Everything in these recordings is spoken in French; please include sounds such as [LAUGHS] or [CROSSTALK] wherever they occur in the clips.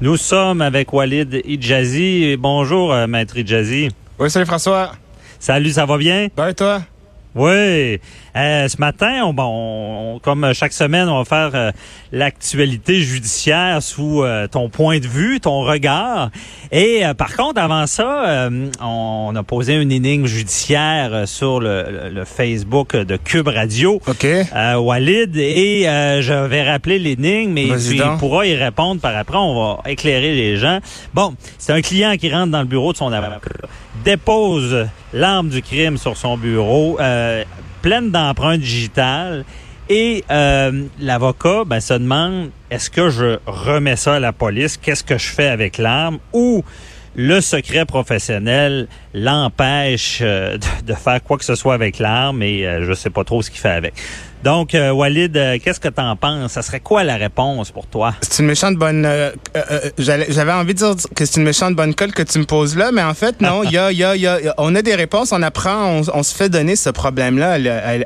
Nous sommes avec Walid Idjazi. Bonjour, euh, maître Idjazi. Oui, salut François. Salut, ça va bien? Ben, et toi? Oui. Euh, ce matin, on, bon, on- comme chaque semaine, on va faire euh, l'actualité judiciaire sous euh, ton point de vue, ton regard. Et euh, par contre, avant ça, euh, on a posé une énigme judiciaire euh, sur le, le- le Facebook de Cube Radio. OK. Euh, Walid, et euh, je vais rappeler l'énigme, Vas-y tu donc. pourras y répondre par après. On va éclairer les gens. Bon, c'est un client qui rentre dans le bureau de son avocat, dépose l'arme du crime sur son bureau, euh, pleine d'empreintes digitales, et euh, l'avocat ben, se demande est-ce que je remets ça à la police? Qu'est-ce que je fais avec l'arme? Ou le secret professionnel l'empêche euh, de, de faire quoi que ce soit avec l'arme et je sais pas trop ce qu'il fait avec. Donc, euh, Walid, euh, qu'est-ce que t'en penses? Ça serait quoi la réponse pour toi? C'est une méchante bonne. euh, euh, J'avais envie de dire que c'est une méchante bonne colle que tu me poses là, mais en fait, non, [LAUGHS] il y a, il y a, il y a- on a des réponses, on apprend, on, on se fait donner ce problème-là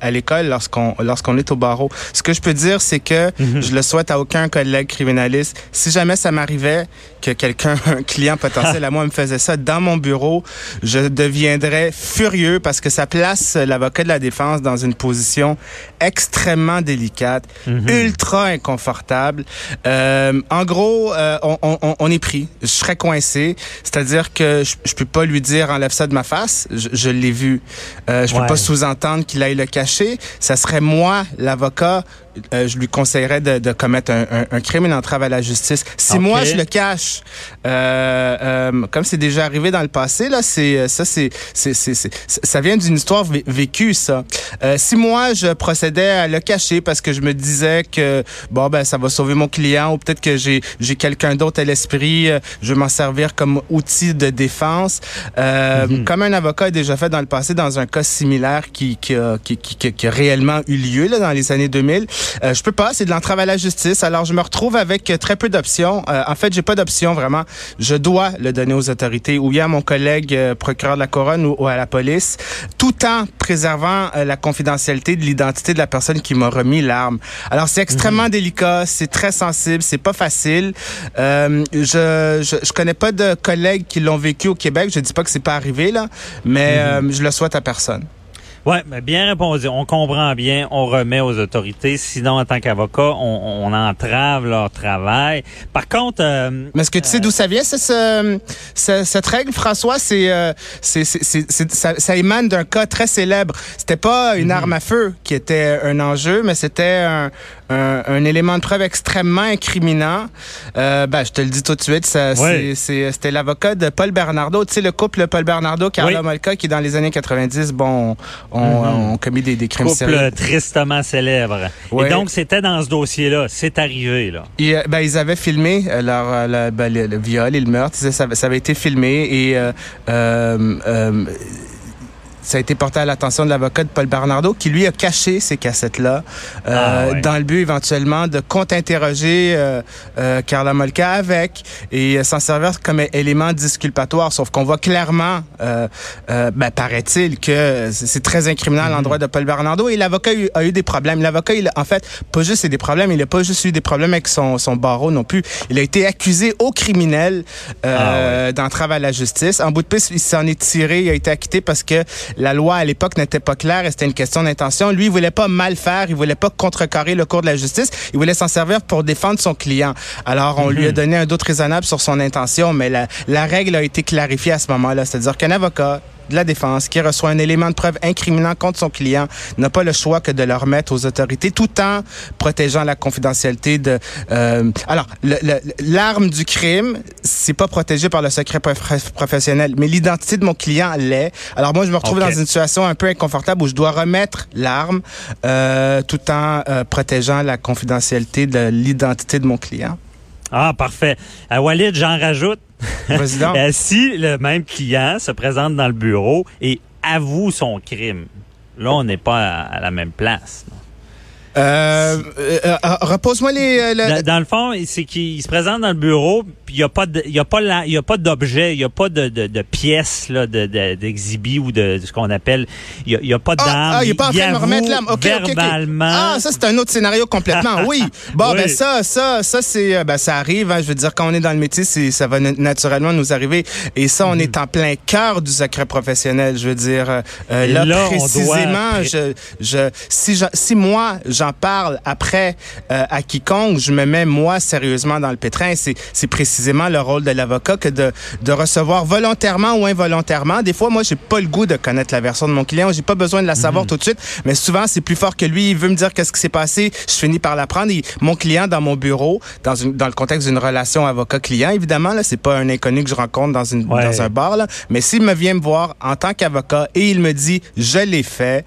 à l'école lorsqu'on lorsqu'on est au barreau. Ce que je peux dire, c'est que je le souhaite à aucun collègue criminaliste. Si jamais ça m'arrivait que quelqu'un, [LAUGHS] un client potentiel [LAUGHS] à moi me faisait ça dans mon bureau, je deviendrais furieux parce que ça place l'avocat de la défense dans une position extrêmement délicate, ultra inconfortable. Euh, en gros, euh, on, on- on est pris. Je serais coincé. C'est-à-dire que je, je peux pas lui dire enlève ça de ma face. Je, je l'ai vu. Euh, je peux Ouais. pas sous-entendre qu'il aille le cacher. Ça serait moi, l'avocat. Euh, je lui conseillerais de, de commettre un, un- un crime et d'entrave à la justice. Si moi je le cache, euh, euh, comme c'est déjà arrivé dans le passé, là, c'est euh, ça, c'est, ça vient d'une histoire vé- vécue, ça. Euh, si moi je procédais à le cacher parce que je me disais que bon ben ça va sauver mon client ou peut-être que j'ai j'ai quelqu'un d'autre à l'esprit, je vais m'en servir comme outil de défense. Euh, Mhm. Comme un avocat a déjà fait dans le passé dans un cas similaire qui qui a, qui, qui, qui- qui a réellement eu lieu là dans les années 2000, euh, je peux pas, c'est de l'entrave à la justice. Alors je me retrouve avec très peu d'options. Euh, en fait, j'ai pas d'option vraiment. Je dois le donner aux autorités ou bien à mon collègue euh, procureur de la couronne ou, ou à la police, tout en préservant euh, la confidentialité de l'identité de la personne qui m'a remis l'arme. Alors c'est extrêmement délicat, c'est très sensible, c'est pas facile. Euh, je, je je connais pas de collègues qui l'ont vécu au Québec. Je dis pas que c'est pas arrivé là, mais euh, je le souhaite à personne. Ouais, mais bien répondu. On comprend bien, on remet aux autorités. Sinon, en tant qu'avocat, on, on entrave leur travail. Par contre, euh, Mais est-ce que tu sais d'où ça vient, ce, ce- ce- cette règle, François? C'est, euh, c'est, c'est, c'est- c'est- ça, ça émane d'un cas très célèbre. C'était pas une arme à feu qui était un enjeu, mais c'était un, un, un élément de preuve extrêmement incriminant. Euh, ben, je te le dis tout de suite, ça, Ouais. c'est, c'est- c'était l'avocat de Paul Bernardo. Tu sais, le couple Paul Bernardo, Carla Oui. Molka, qui dans les années 90, bon, ont, ont commis des, des crimes couple sérieux. tristement célèbre. Ouais. Et donc, c'était dans ce dossier-là. C'est arrivé, là. Et, euh, ben, ils avaient filmé euh, leur, euh, le, ben, le- le viol et le meurtre. Ça, avait été filmé et euh, euh, euh, ça a été porté à l'attention de l'avocat de Paul Bernardo qui lui a caché ces cassettes-là euh, Ah, ouais. dans le but éventuellement de contre-interroger euh, euh, Carla Molka avec et euh, s'en servir comme élément disculpatoire. Sauf qu'on voit clairement, euh, euh, ben, paraît-il, que c'est très incriminant à l'endroit de Paul Bernardo et l'avocat a eu- des problèmes. L'avocat, il a- en fait, pas juste des problèmes, il a pas juste eu des problèmes avec son, son barreau non plus. Il a été accusé au criminel euh, d'entrave à la justice. En bout de piste, il s'en est tiré, il a été acquitté parce que la loi à l'époque n'était pas claire et c'était une question d'intention. Lui, il voulait pas mal faire, il voulait pas contrecarrer le cours de la justice, il voulait s'en servir pour défendre son client. Alors, on lui a donné un doute raisonnable sur son intention, mais la, la règle a été clarifiée à ce moment-là. C'est-à-dire qu'un avocat de la défense qui reçoit un élément de preuve incriminant contre son client n'a pas le choix que de le remettre aux autorités tout en protégeant la confidentialité de euh, alors l'arme du crime c'est pas protégé par le secret prof- professionnel mais l'identité de mon client l'est alors moi je me retrouve dans une situation un peu inconfortable où je dois remettre l'arme euh, tout en euh, protégeant la confidentialité de l'identité de mon client Ah, parfait. Euh, Walid, j'en rajoute. [LAUGHS] Euh, si le même client se présente dans le bureau et avoue son crime, là, on n'est pas à, la même place. Euh, euh, euh, repose-moi les. euh, Dans, dans le fond, c'est qu'il se présente dans le bureau, puis il y a pas de, il y a pas la- il y a pas d'objet, il y a pas de, de, de pièces là, de, de- d'exhibit ou de, de ce qu'on appelle, il y a, il y a pas Ah, d'arme. ah, il est pas en train de me remettre l'âme. OK, OK, OK. verbalement. Ah, ça, c'est un autre scénario complètement. [LAUGHS] Oui. Bon, Oui. ben ça, ça, ça, c'est, ben, ça arrive. hein. je veux dire, quand on est dans le métier, c'est, ça va na- naturellement nous arriver. Et ça, Mhm. on est en plein cœur du secret professionnel. Je veux dire, euh, là, là, on doit- précisément, je, je, si, si moi, j'en parle après euh, à quiconque, je me mets, moi, sérieusement dans le pétrin. C'est, précisément le rôle de l'avocat que de, de recevoir volontairement ou involontairement. Des fois, moi, j'ai pas le goût de connaître la version de mon client. J'ai pas besoin de la savoir tout de suite. Mais souvent, c'est plus fort que lui. Il veut me dire qu'est-ce qui s'est passé. Je finis par l'apprendre. Mon client dans mon bureau, dans, une, dans le contexte d'une relation avocat-client, évidemment, là, c'est pas un inconnu que je rencontre dans, une, Ouais. dans un bar. Là. Mais s'il me vient me voir en tant qu'avocat et il me dit je l'ai fait,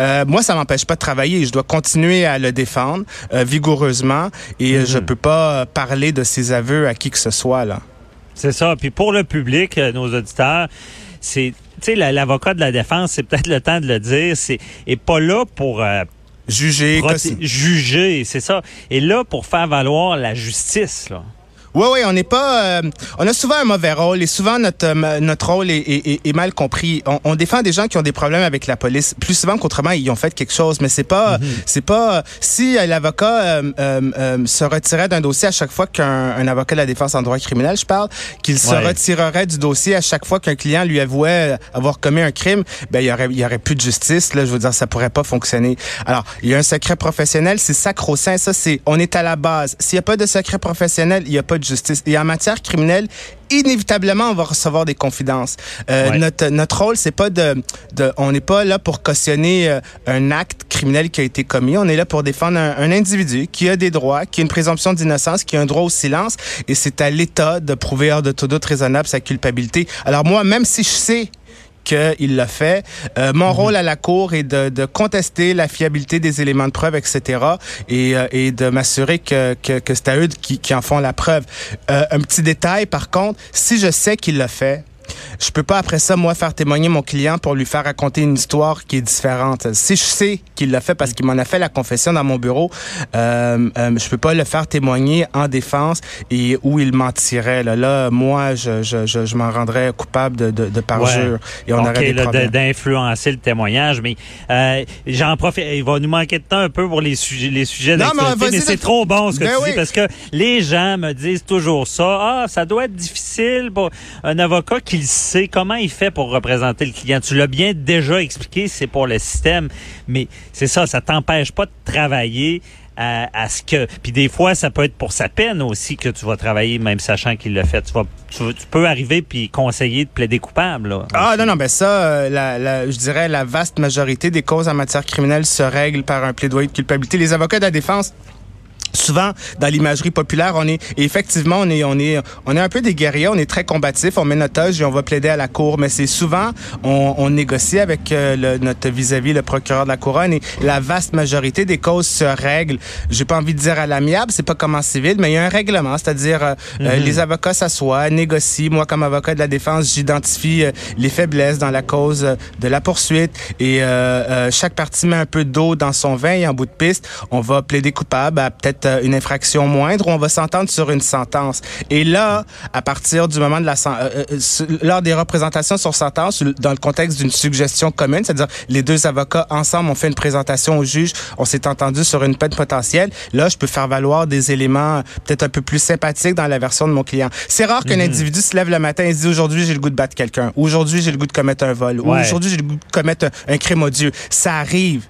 euh, moi, ça m'empêche pas de travailler. Je dois continuer à le défendre euh, vigoureusement et euh, je peux pas parler de ses aveux à qui que ce soit. là. C'est ça. Puis pour le public, euh, nos auditeurs, c'est, tu sais, la- l'avocat de la défense, c'est peut-être le temps de le dire, c'est est pas là pour euh, Juger, juger, c'est ça. Et là pour faire valoir la justice, là. Oui, oui, on n'est pas. euh, on a souvent un mauvais rôle et souvent notre euh, notre rôle est, est- est- mal compris. On, on défend des gens qui ont des problèmes avec la police plus souvent qu'autrement ils ont fait quelque chose, mais c'est pas c'est pas si euh, l'avocat euh, euh, euh, se retirait d'un dossier à chaque fois qu'un un avocat de la défense en droit criminel, je parle, qu'il se Ouais. retirerait du dossier à chaque fois qu'un client lui avouait avoir commis un crime, ben il y aurait il y aurait plus de justice. Là, je veux dire, ça pourrait pas fonctionner. Alors, il y a un secret professionnel, c'est sacro-saint. Ça, c'est on est à la base. S'il y a pas de secret professionnel, il y a pas de justice. Et en matière criminelle, inévitablement, on va recevoir des confidences. Euh, Ouais. Notre notre rôle, c'est pas de, de on n'est pas là pour cautionner euh, un acte criminel qui a été commis. On est là pour défendre un, un individu qui a des droits, qui a une présomption d'innocence, qui a un droit au silence. Et c'est à l'État de prouver hors de tout doute raisonnable sa culpabilité. Alors moi, même si je sais qu'il l'a fait. Euh, mon rôle à la cour est de, de contester la fiabilité des éléments de preuve, etc. et, euh, et de m'assurer que, que, que c'est à eux qui, qui en font la preuve. Euh, un petit détail, par contre, si je sais qu'il l'a fait, je peux pas après ça moi faire témoigner mon client pour lui faire raconter une histoire qui est différente. Si je sais qu'il l'a fait parce qu'il m'en a fait la confession dans mon bureau, euh, euh, je peux pas le faire témoigner en défense et où il mentirait. Là, là moi, je, je, je, je m'en rendrais coupable de, de, de parjure et on OK, aurait des problèmes. d'influencer le témoignage, mais euh, j'en profite. Il va nous manquer de temps un peu pour les sujets, les sujets Non, mais mais c'est trop bon ce que Ben tu oui. dis parce que les gens me disent toujours ça. Ah, ça doit être difficile pour un avocat qui le sait. Comment il fait pour représenter le client? Tu l'as bien déjà expliqué, c'est pour le système, mais c'est ça, ça t'empêche pas de travailler. À, à ce que puis des fois ça peut être pour sa peine aussi que tu vas travailler même sachant qu'il l'a fait tu vas tu, tu peux arriver puis conseiller de plaider coupable là. Ah non, non, ben ça, euh, la, la, je dirais la vaste majorité des causes en matière criminelle se règlent par un plaidoyer de culpabilité. Les avocats de la défense Souvent, dans l'imagerie populaire, on est effectivement, on est, on est, on est un peu des guerriers, on est très combatifs, on met notre âge et on va plaider à la cour. Mais c'est souvent, on, on négocie avec euh, le, notre vis-à-vis, le procureur de la couronne, et la vaste majorité des causes se règlent. J'ai pas envie de dire à l'amiable, c'est pas comme en civil, mais il y a un règlement, c'est-à-dire euh, euh, les avocats s'assoient, négocient. Moi, comme avocat de la défense, j'identifie euh, les faiblesses dans la cause de la poursuite et chaque partie met un peu d'eau dans son vin et en bout de piste, on va plaider coupable à peut-être euh, une infraction moindre ou on va s'entendre sur une sentence. Et là, à partir du moment de la euh, euh, lors des représentations sur sentence, dans le contexte d'une suggestion commune, c'est-à-dire les deux avocats ensemble ont fait une présentation au juge, on s'est entendu sur une peine potentielle. Là, je peux faire valoir des éléments euh, peut-être un peu plus sympathiques dans la version de mon client. C'est rare qu'un individu se lève le matin et se dit aujourd'hui j'ai le goût de battre quelqu'un, ou aujourd'hui j'ai le goût de commettre un vol, ou Ouais. aujourd'hui j'ai le goût de commettre un, un crime odieux. Ça arrive,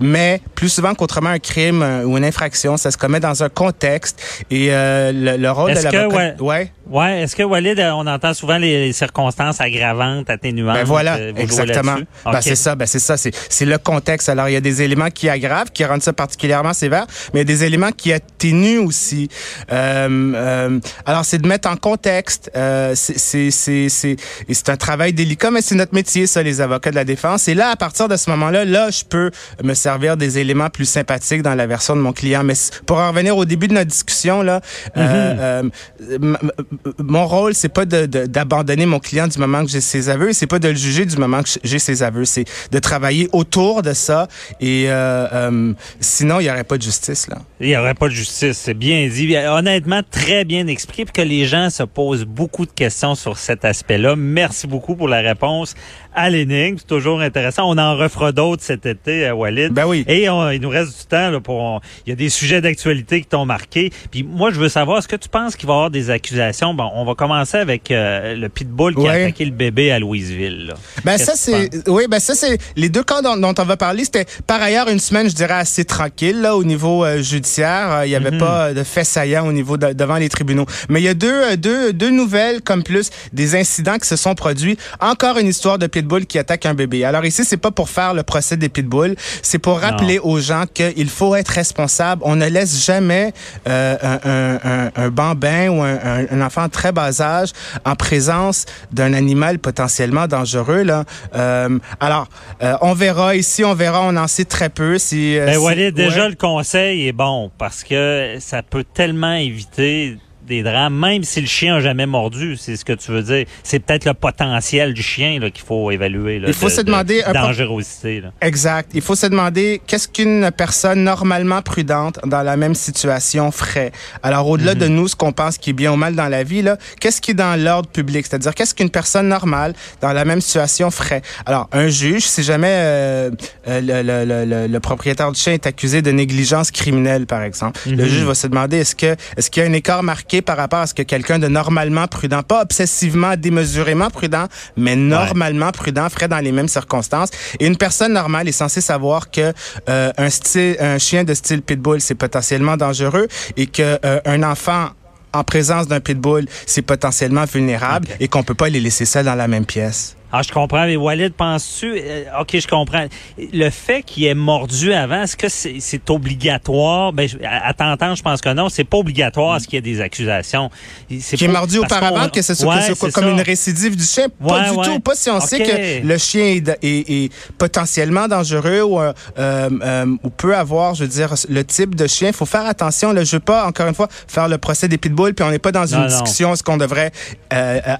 mais plus souvent qu'autrement un crime euh, ou une infraction, ça se commet dans un contexte et euh, le, le rôle de l'avocat. ouais. ouais. Ouais, est-ce que Walid, on entend souvent les circonstances aggravantes, atténuantes Ben voilà, euh, exactement. Ben c'est ça, ben c'est ça, c'est c'est le contexte. Alors il y a des éléments qui aggravent, qui rendent ça particulièrement sévère, mais il y a des éléments qui atténuent aussi. Euh, euh, alors c'est de mettre en contexte. Euh, c'est c'est c'est c'est c'est un travail délicat, mais c'est notre métier, ça, les avocats de la défense. Et là, à partir de ce moment-là, là, je peux me servir des éléments plus sympathiques dans la version de mon client. Mais pour en revenir au début de notre discussion là, euh, euh, m- m- mon rôle, c'est pas d'abandonner mon client du moment que j'ai ses aveux, c'est pas de le juger du moment que j'ai ses aveux, c'est de travailler autour de ça. Et euh, euh, sinon, il y aurait pas de justice là. Il n'y aurait pas de justice, c'est bien dit. Honnêtement, très bien expliqué, que les gens se posent beaucoup de questions sur cet aspect-là. Merci beaucoup pour la réponse à l'énigme. C'est toujours intéressant. On en refera d'autres cet été, euh, Walid. Ben oui. Et on- il nous reste du temps là, pour. Il y a des sujets d'actualité qui t'ont marqué. Puis moi, je veux savoir, est-ce que tu penses qu'il va y avoir des accusations? Bon, on va commencer avec euh, le pitbull qui a Ouais. attaqué le bébé à Louisville. là. Ben ça c'est oui ben ça c'est les deux cas dont, dont on va parler c'était par ailleurs une semaine je dirais assez tranquille là au niveau euh, judiciaire il y avait Mhm. pas de faits saillants au niveau de- devant les tribunaux mais il y a deux deux deux nouvelles comme plus des incidents qui se sont produits encore une histoire de pitbull qui attaque un bébé alors ici c'est pas pour faire le procès des pitbulls c'est pour rappeler aux gens qu'il faut être responsable on ne laisse jamais euh, un, un, un, un bambin ou un, un, enfant de très bas âge en présence d'un animal potentiellement dangereux. Là. Euh, alors, euh, on verra ici, on verra, on en sait très peu. Si, Ben si- Walid, déjà le conseil est bon parce que ça peut tellement éviter des drames, même si le chien a jamais mordu, c'est ce que tu veux dire. C'est peut-être le potentiel du chien là, qu'il faut évaluer. Là, Il faut de- se demander de dangerosité. Là. Exact. Il faut se demander qu'est-ce qu'une personne normalement prudente dans la même situation ferait. Alors, au-delà Mhm. de nous, ce qu'on pense qui est bien ou mal dans la vie, là, qu'est-ce qui est dans l'ordre public? C'est-à-dire, qu'est-ce qu'une personne normale dans la même situation ferait? Alors, un juge, si jamais euh, euh, le, le- le- le- le propriétaire du chien est accusé de négligence criminelle, par exemple, le Mhm. juge va se demander est-ce que est-ce qu'il y a un écart marqué par rapport à ce que quelqu'un de normalement prudent, pas obsessivement, démesurément prudent, mais normalement prudent ferait dans les mêmes circonstances. Et une personne normale est censée savoir que euh, un style, un chien de style pitbull, c'est potentiellement dangereux et que euh, un enfant en présence d'un pitbull, c'est potentiellement vulnérable et qu'on peut pas les laisser seuls dans la même pièce. Ah, je comprends, mais Walid, penses-tu... euh, OK, je comprends. Le fait qu'il ait mordu avant, est-ce que c'est obligatoire? Ben, je- à, à t'entendre, je pense que non. C'est pas obligatoire à ce qu'il y ait des accusations? Qui est mordu auparavant, que ce soit, Ouais, comme ça. une récidive du chien? Pas du ouais. tout. Pas si on sait que le chien est, est- est potentiellement dangereux ou, euh, euh, ou peut avoir, je veux dire, le type de chien. Il faut faire attention. Là, je veux pas, encore une fois, faire le procès des pitbulls, puis on n'est pas dans Non, une non. discussion est-ce qu'on devrait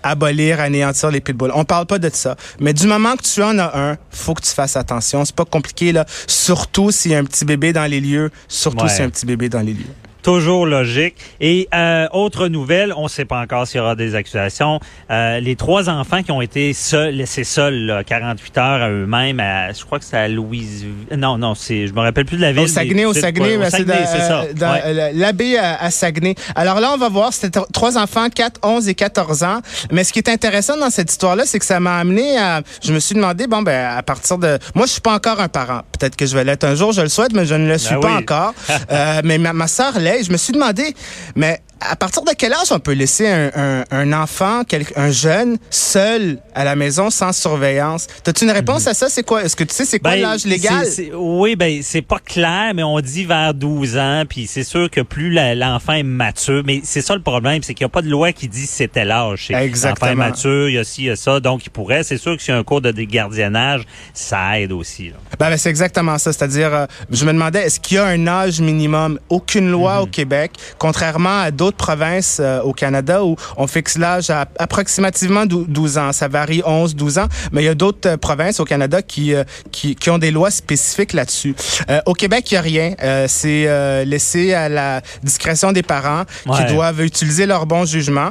abolir, anéantir les pitbulls. On parle pas de ça. Mais du moment que tu en as un, faut que tu fasses attention. C'est pas compliqué, là. Surtout s'il y a un petit bébé dans les lieux. Surtout Ouais. s'il y a un petit bébé dans les lieux. Toujours logique. Et euh, autre nouvelle, on ne sait pas encore s'il y aura des accusations. Euh, les trois enfants qui ont été seuls, laissés seuls là, 48 heures à eux-mêmes, à, je crois que c'est à Louise. Non, non, c'est, je me rappelle plus de la ville. Au Saguenay, mais au Saguenay, au c'est Saguenay, dans, c'est ça. euh, dans, Ouais. l'abbé à, à Saguenay. Alors là, on va voir, c'était tro- trois enfants, 4, 11 et 14 ans. Mais ce qui est intéressant dans cette histoire-là, c'est que ça m'a amené à... Je me suis demandé, bon, ben à partir de... Moi, je suis pas encore un parent. Peut-être que je vais l'être un jour, je le souhaite, mais je ne le suis Ben pas oui. encore. [LAUGHS] Euh, mais ma, ma sœur Je me suis demandé, mais à partir de quel âge on peut laisser un, un, un enfant, quel- un jeune, seul à la maison sans surveillance? T'as-tu une réponse à ça? C'est quoi? Est-ce que tu sais c'est quoi Ben, l'âge légal? oui, ben c'est pas clair, mais on dit vers 12 ans, puis c'est sûr que plus l'enfant est mature, mais c'est ça le problème, c'est qu'il n'y a pas de loi qui dit c'était l'âge. Exactement. L'enfant est mature, il y a ci, il y a ça, donc il pourrait. C'est sûr que s'il y a un cours de gardiennage, ça aide aussi. là. Ben, ben, c'est exactement ça. C'est-à-dire, euh, je me demandais, est-ce qu'il y a un âge minimum? Aucune loi au Québec, contrairement à d'autres provinces euh, au Canada où on fixe l'âge à approximativement dou- 12 ans. Ça varie 11, 12 ans, mais il y a d'autres euh, provinces au Canada qui, euh, qui, qui ont des lois spécifiques là-dessus. Au Québec, il n'y a rien. C'est laissé à la discrétion des parents Ouais. qui doivent utiliser leur bon jugement.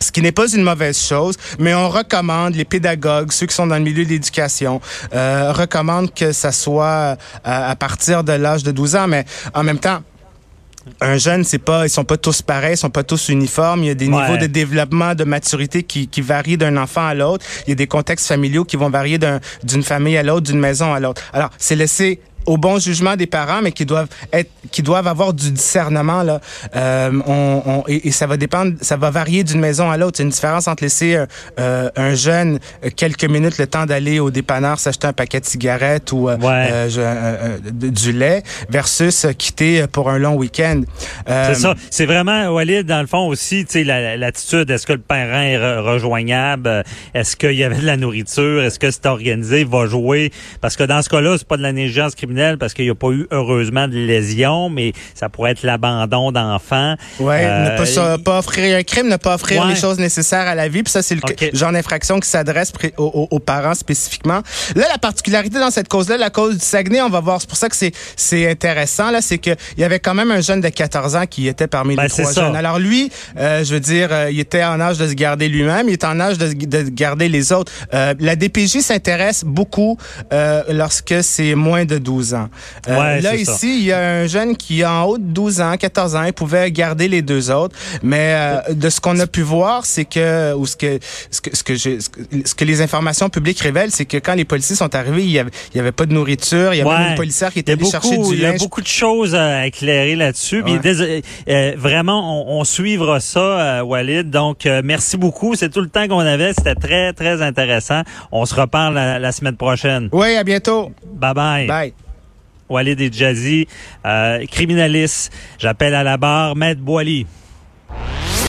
Ce qui n'est pas une mauvaise chose, mais on recommande, les pédagogues, ceux qui sont dans le milieu de l'éducation, euh, recommandent que ça soit à partir de l'âge de 12 ans, mais en même temps, un jeune, c'est pas, ils sont pas tous pareils, ils sont pas tous uniformes. Il y a des Ouais. niveaux de développement, de maturité qui, qui varient d'un enfant à l'autre. Il y a des contextes familiaux qui vont varier d'un- d'une famille à l'autre, d'une maison à l'autre. Alors, c'est laissé au bon jugement des parents, mais qui doivent être, qui doivent avoir du discernement là. Euh, on, on, et, et, ça va dépendre, ça va varier d'une maison à l'autre. C'est une différence entre laisser euh, un jeune quelques minutes le temps d'aller au dépanneur s'acheter un paquet de cigarettes ou Ouais. euh, euh, euh, du lait versus quitter pour un long week-end. Euh, C'est ça. C'est vraiment, Walid, dans le fond aussi, tu sais, la- l'attitude. Est-ce que le parent est re- rejoignable? Euh, Est-ce qu'il y avait de la nourriture? Est-ce que c'est organisé? Va jouer? Parce que dans ce cas-là, c'est pas de la négligence criminelle parce qu'il n'y a pas eu, heureusement, de lésions, mais ça pourrait être l'abandon d'enfants. Ouais, Euh, ne pas, ça- pas offrir un crime, ne pas offrir Ouais. les choses nécessaires à la vie. Puis ça, c'est le genre d'infraction qui s'adresse aux, aux- aux parents spécifiquement. Là, la particularité dans cette cause-là, la cause du Saguenay, on va voir. C'est pour ça que c'est intéressant là, c'est que il y avait quand même un jeune de 14 ans qui était parmi Ben, les trois ça. jeunes. Alors lui, euh, je veux dire, euh, il était en âge de se garder lui-même, il est en âge de, de garder les autres. La DPJ s'intéresse beaucoup lorsque c'est moins de 12 ans. Euh, Ouais, là ici, ça. il y a un jeune qui a en haut de 12 ans, 14 ans, il pouvait garder les deux autres. Mais euh, de ce qu'on a pu voir, c'est que ou ce que ce que ce que, j'ai- ce que ce que les informations publiques révèlent, c'est que quand les policiers sont arrivés, il y avait, il y avait pas de nourriture, il y avait Ouais. une policière qui était allée chercher du il y a beaucoup de choses à éclairer là-dessus. Ouais. euh, vraiment, on, on suivra ça, Walid. Donc, merci beaucoup. C'est tout le temps qu'on avait. C'était très, très intéressant. On se reparle la, la semaine prochaine. Oui, à bientôt. Bye bye. Bye. Walid et Jazzy, euh, criminaliste. J'appelle à la barre Maître Boily.